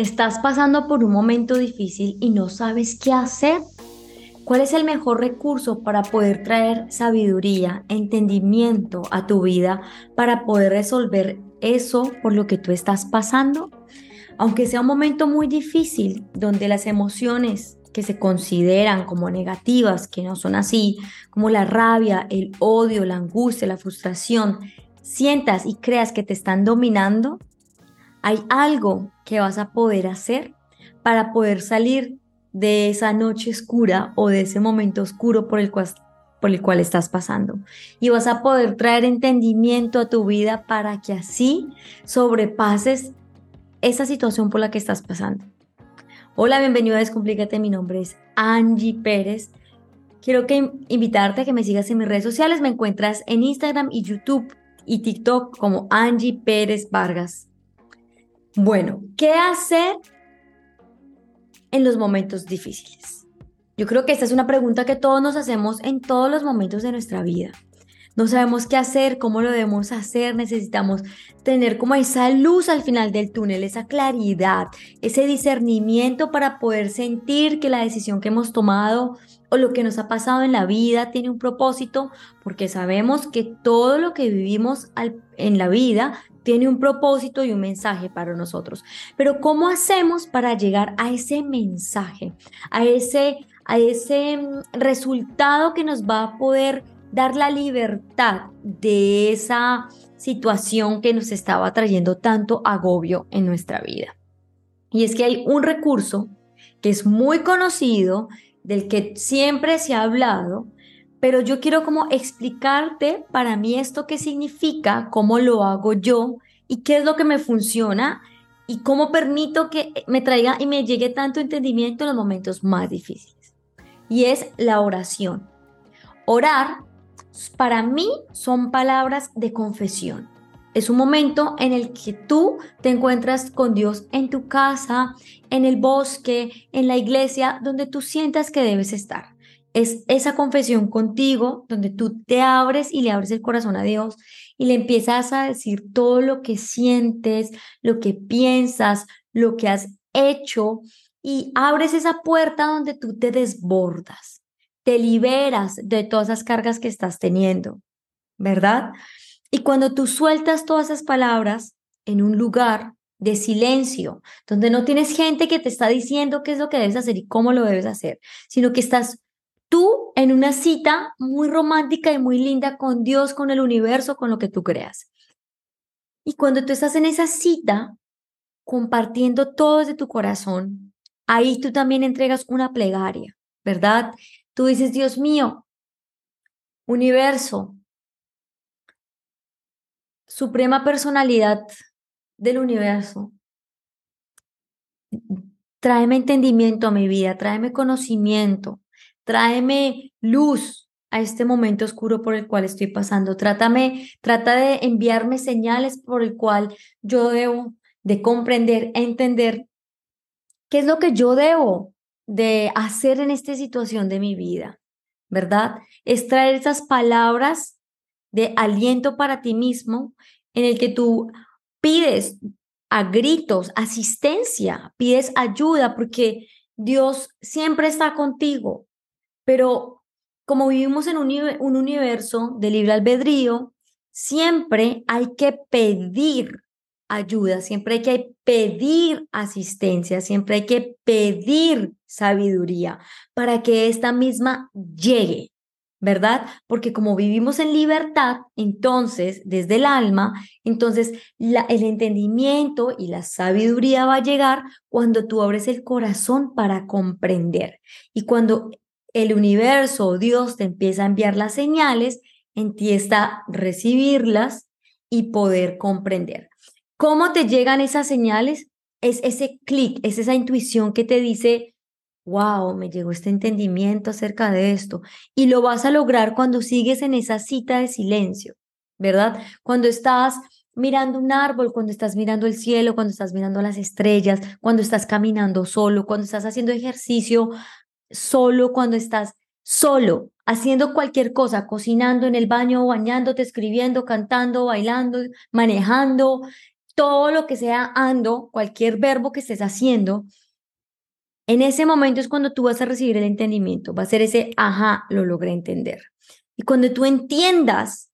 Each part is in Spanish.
¿Estás pasando por un momento difícil y no sabes qué hacer? ¿Cuál es el mejor recurso para poder traer sabiduría, entendimiento a tu vida para poder resolver eso por lo que tú estás pasando? Aunque sea un momento muy difícil, donde las emociones que se consideran como negativas, que no son así, como la rabia, el odio, la angustia, la frustración, sientas y creas que te están dominando, hay algo que vas a poder hacer para poder salir de esa noche oscura o de ese momento oscuro por el cual, estás pasando. Y vas a poder traer entendimiento a tu vida para que así sobrepases esa situación por la que estás pasando. Hola, bienvenido a Descomplícate. Mi nombre es Angie Pérez. Quiero que invitarte a que me sigas en mis redes sociales. Me encuentras en Instagram y YouTube y TikTok como Angie Pérez Vargas. Bueno, ¿qué hacer en los momentos difíciles? Yo creo que esta es una pregunta que todos nos hacemos en todos los momentos de nuestra vida. No sabemos qué hacer, cómo lo debemos hacer, necesitamos tener como esa luz al final del túnel, esa claridad, ese discernimiento para poder sentir que la decisión que hemos tomado o lo que nos ha pasado en la vida tiene un propósito, porque sabemos que todo lo que vivimos en la vida tiene un propósito y un mensaje para nosotros. Pero ¿cómo hacemos para llegar a ese mensaje, a ese, a ese mm, resultado que nos va a poder dar la libertad de esa situación que nos estaba trayendo tanto agobio en nuestra vida? Y es que hay un recurso que es muy conocido, del que siempre se ha hablado, pero yo quiero como explicarte para mí esto qué significa, cómo lo hago yo y qué es lo que me funciona y cómo permito que me traiga y me llegue tanto entendimiento en los momentos más difíciles. Y es la oración. Orar para mí son palabras de confesión. Es un momento en el que tú te encuentras con Dios en tu casa, en el bosque, en la iglesia, donde tú sientas que debes estar es esa confesión contigo donde tú te abres y le abres el corazón a Dios y le empiezas a decir todo lo que sientes, lo que piensas, lo que has hecho y abres esa puerta donde tú te desbordas, te liberas de todas esas cargas que estás teniendo, ¿verdad? Y cuando tú sueltas todas esas palabras en un lugar de silencio, donde no tienes gente que te está diciendo qué es lo que debes hacer y cómo lo debes hacer, sino que estás tú en una cita muy romántica y muy linda con Dios, con el universo, con lo que tú creas. Y cuando tú estás en esa cita, compartiendo todo desde tu corazón, ahí tú también entregas una plegaria, ¿verdad? Tú dices, Dios mío, universo, suprema personalidad del universo, tráeme entendimiento a mi vida, tráeme conocimiento, tráeme luz a este momento oscuro por el cual estoy pasando. Trátame, trata de enviarme señales por el cual yo debo de comprender, entender qué es lo que yo debo de hacer en esta situación de mi vida, ¿verdad? Es traer esas palabras de aliento para ti mismo en el que tú pides a gritos asistencia, pides ayuda porque Dios siempre está contigo. Pero como vivimos en un, un universo de libre albedrío, siempre hay que pedir ayuda, siempre hay que pedir asistencia, siempre hay que pedir sabiduría para que esta misma llegue, ¿verdad? Porque como vivimos en libertad, entonces, desde el alma, entonces el entendimiento y la sabiduría va a llegar cuando tú abres el corazón para comprender. Y cuando el universo o Dios te empieza a enviar las señales, en ti está recibirlas y poder comprender. ¿Cómo te llegan esas señales? Es ese clic, es esa intuición que te dice, wow, me llegó este entendimiento acerca de esto. Y lo vas a lograr cuando sigues en esa cita de silencio, ¿verdad? Cuando estás mirando un árbol, cuando estás mirando el cielo, cuando estás mirando las estrellas, cuando estás caminando solo, cuando estás haciendo ejercicio solo cuando estás solo, haciendo cualquier cosa, cocinando en el baño, bañándote, escribiendo, cantando, bailando, manejando, todo lo que sea ando, cualquier verbo que estés haciendo, en ese momento es cuando tú vas a recibir el entendimiento, va a ser ese, ajá, lo logré entender. Y cuando tú entiendas,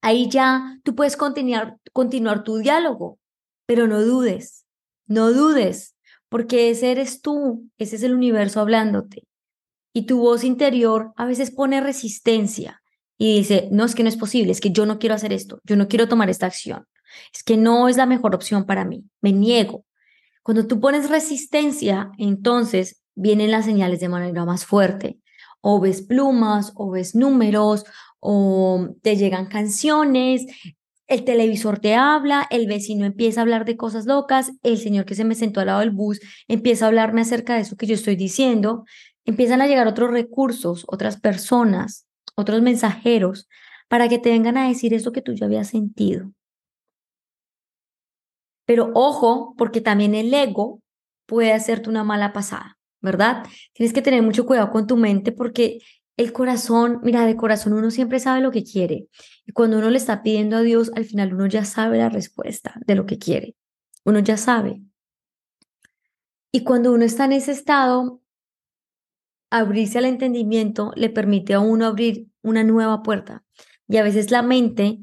ahí ya tú puedes continuar, continuar tu diálogo, pero no dudes, no dudes, porque ese eres tú, ese es el universo hablándote. Y tu voz interior a veces pone resistencia y dice, no, es que no es posible, es que yo no quiero hacer esto, yo no quiero tomar esta acción, es que no es la mejor opción para mí, me niego. Cuando tú pones resistencia, entonces vienen las señales de manera más fuerte. O ves plumas, o ves números, o te llegan canciones, el televisor te habla, el vecino empieza a hablar de cosas locas, el señor que se me sentó al lado del bus empieza a hablarme acerca de eso que yo estoy diciendo, empiezan a llegar otros recursos, otras personas, otros mensajeros, para que te vengan a decir eso que tú ya habías sentido. Pero ojo, porque también el ego puede hacerte una mala pasada, ¿verdad? Tienes que tener mucho cuidado con tu mente porque el corazón, mira, de corazón uno siempre sabe lo que quiere. Y cuando uno le está pidiendo a Dios, al final uno ya sabe la respuesta de lo que quiere. Uno ya sabe. Y cuando uno está en ese estado, abrirse al entendimiento le permite a uno abrir una nueva puerta. Y a veces la mente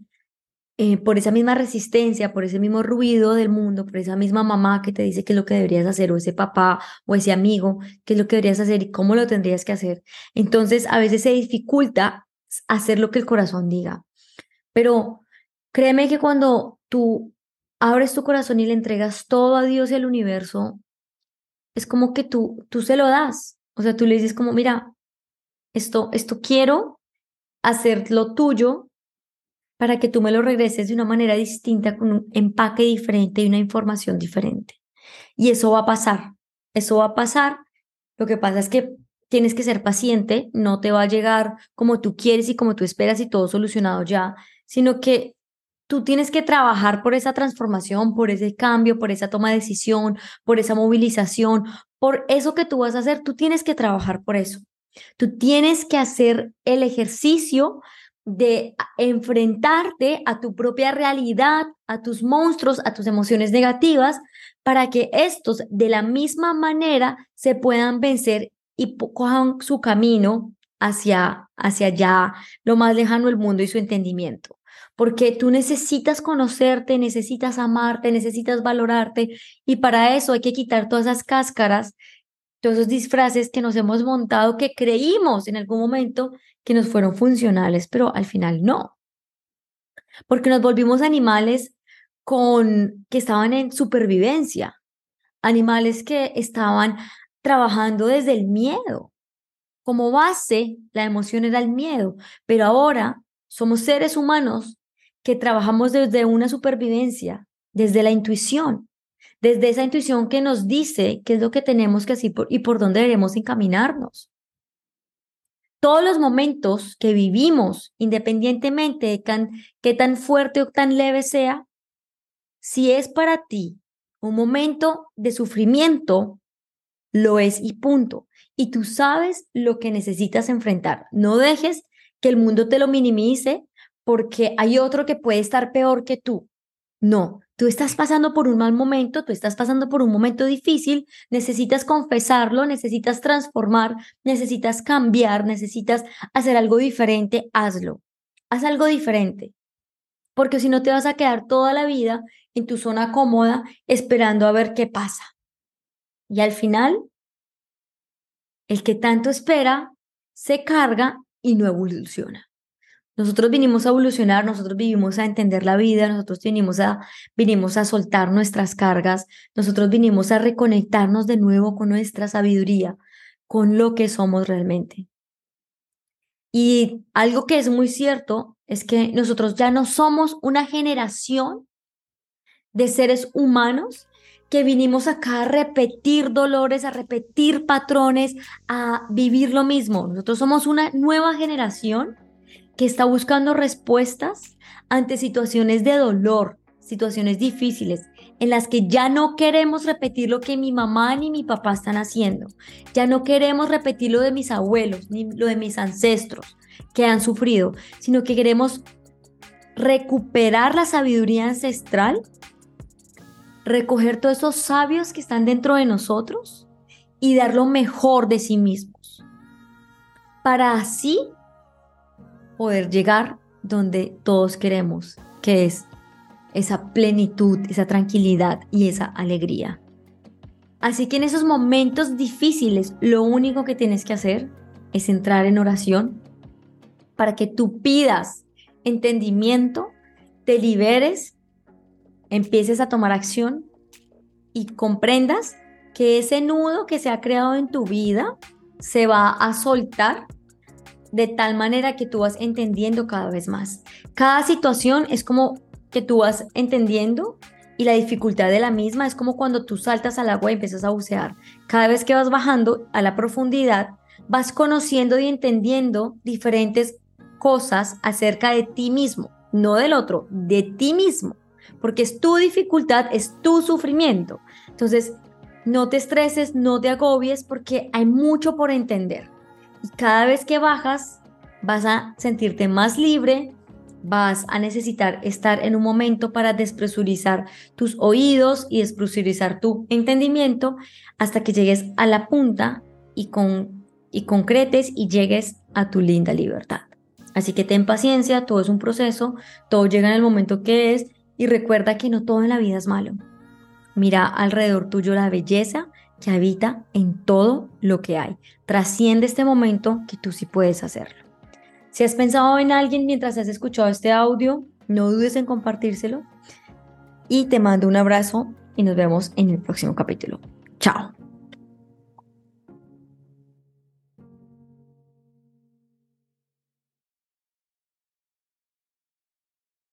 eh, por esa misma resistencia, por ese mismo ruido del mundo, por esa misma mamá que te dice qué es lo que deberías hacer, o ese papá o ese amigo, qué es lo que deberías hacer y cómo lo tendrías que hacer. Entonces, a veces se dificulta hacer lo que el corazón diga. Pero créeme que cuando tú abres tu corazón y le entregas todo a Dios y al universo, es como que tú, tú se lo das. O sea, tú le dices como, mira, esto, esto quiero hacerlo tuyo, para que tú me lo regreses de una manera distinta, con un empaque diferente y una información diferente. Y eso va a pasar, eso va a pasar. Lo que pasa es que tienes que ser paciente, no te va a llegar como tú quieres y como tú esperas y todo solucionado ya, sino que tú tienes que trabajar por esa transformación, por ese cambio, por esa toma de decisión, por esa movilización, por eso que tú vas a hacer, tú tienes que trabajar por eso. Tú tienes que hacer el ejercicio de enfrentarte a tu propia realidad, a tus monstruos, a tus emociones negativas, para que estos de la misma manera se puedan vencer y cojan su camino hacia, hacia allá, lo más lejano del mundo y su entendimiento. Porque tú necesitas conocerte, necesitas amarte, necesitas valorarte y para eso hay que quitar todas esas cáscaras, todos esos disfraces que nos hemos montado, que creímos en algún momento que nos fueron funcionales, pero al final no. Porque nos volvimos animales con que estaban en supervivencia, animales que estaban trabajando desde el miedo. Como base, la emoción era el miedo, pero ahora somos seres humanos que trabajamos desde una supervivencia, desde la intuición, desde esa intuición que nos dice qué es lo que tenemos que hacer y por dónde debemos encaminarnos todos los momentos que vivimos, independientemente de qué tan fuerte o tan leve sea, si es para ti un momento de sufrimiento, lo es y punto. Y tú sabes lo que necesitas enfrentar. No dejes que el mundo te lo minimice porque hay otro que puede estar peor que tú. No, tú estás pasando por un mal momento, tú estás pasando por un momento difícil, necesitas confesarlo, necesitas transformar, necesitas cambiar, necesitas hacer algo diferente, hazlo. Haz algo diferente. Porque si no te vas a quedar toda la vida en tu zona cómoda esperando a ver qué pasa. Y al final, el que tanto espera se carga y no evoluciona. Nosotros vinimos a evolucionar, nosotros vivimos a entender la vida, nosotros vinimos a, vinimos a soltar nuestras cargas, nosotros vinimos a reconectarnos de nuevo con nuestra sabiduría, con lo que somos realmente. Y algo que es muy cierto es que nosotros ya no somos una generación de seres humanos que vinimos acá a repetir dolores, a repetir patrones, a vivir lo mismo. Nosotros somos una nueva generación que está buscando respuestas ante situaciones de dolor, situaciones difíciles, en las que ya no queremos repetir lo que mi mamá ni mi papá están haciendo. Ya no queremos repetir lo de mis abuelos ni lo de mis ancestros que han sufrido, sino que queremos recuperar la sabiduría ancestral recoger todos esos sabios que están dentro de nosotros y dar lo mejor de sí mismos, para así poder llegar donde todos queremos, que es esa plenitud, esa tranquilidad y esa alegría. Así que en esos momentos difíciles, lo único que tienes que hacer es entrar en oración para que tú pidas entendimiento, te liberes, empieces a tomar acción y comprendas que ese nudo que se ha creado en tu vida se va a soltar de tal manera que tú vas entendiendo cada vez más. Cada situación es como que tú vas entendiendo y la dificultad de la misma es como cuando tú saltas al agua y empiezas a bucear. Cada vez que vas bajando a la profundidad, vas conociendo y entendiendo diferentes cosas acerca de ti mismo, no del otro, de ti mismo, porque es tu dificultad, es tu sufrimiento. Entonces, no te estreses, no te agobies, porque hay mucho por entender. Y cada vez que bajas, vas a sentirte más libre, vas a necesitar estar en un momento para despresurizar tus oídos y despresurizar tu entendimiento hasta que llegues a la punta y, con, y concretes y llegues a tu linda libertad. Así que ten paciencia, todo es un proceso, todo llega en el momento que es y recuerda que no todo en la vida es malo. Mira alrededor tuyo la belleza que habita en todo lo que hay. Trasciende este momento que tú sí puedes hacerlo. Si has pensado en alguien mientras has escuchado este audio, no dudes en compartírselo. Y te mando un abrazo y nos vemos en el próximo capítulo. Chao.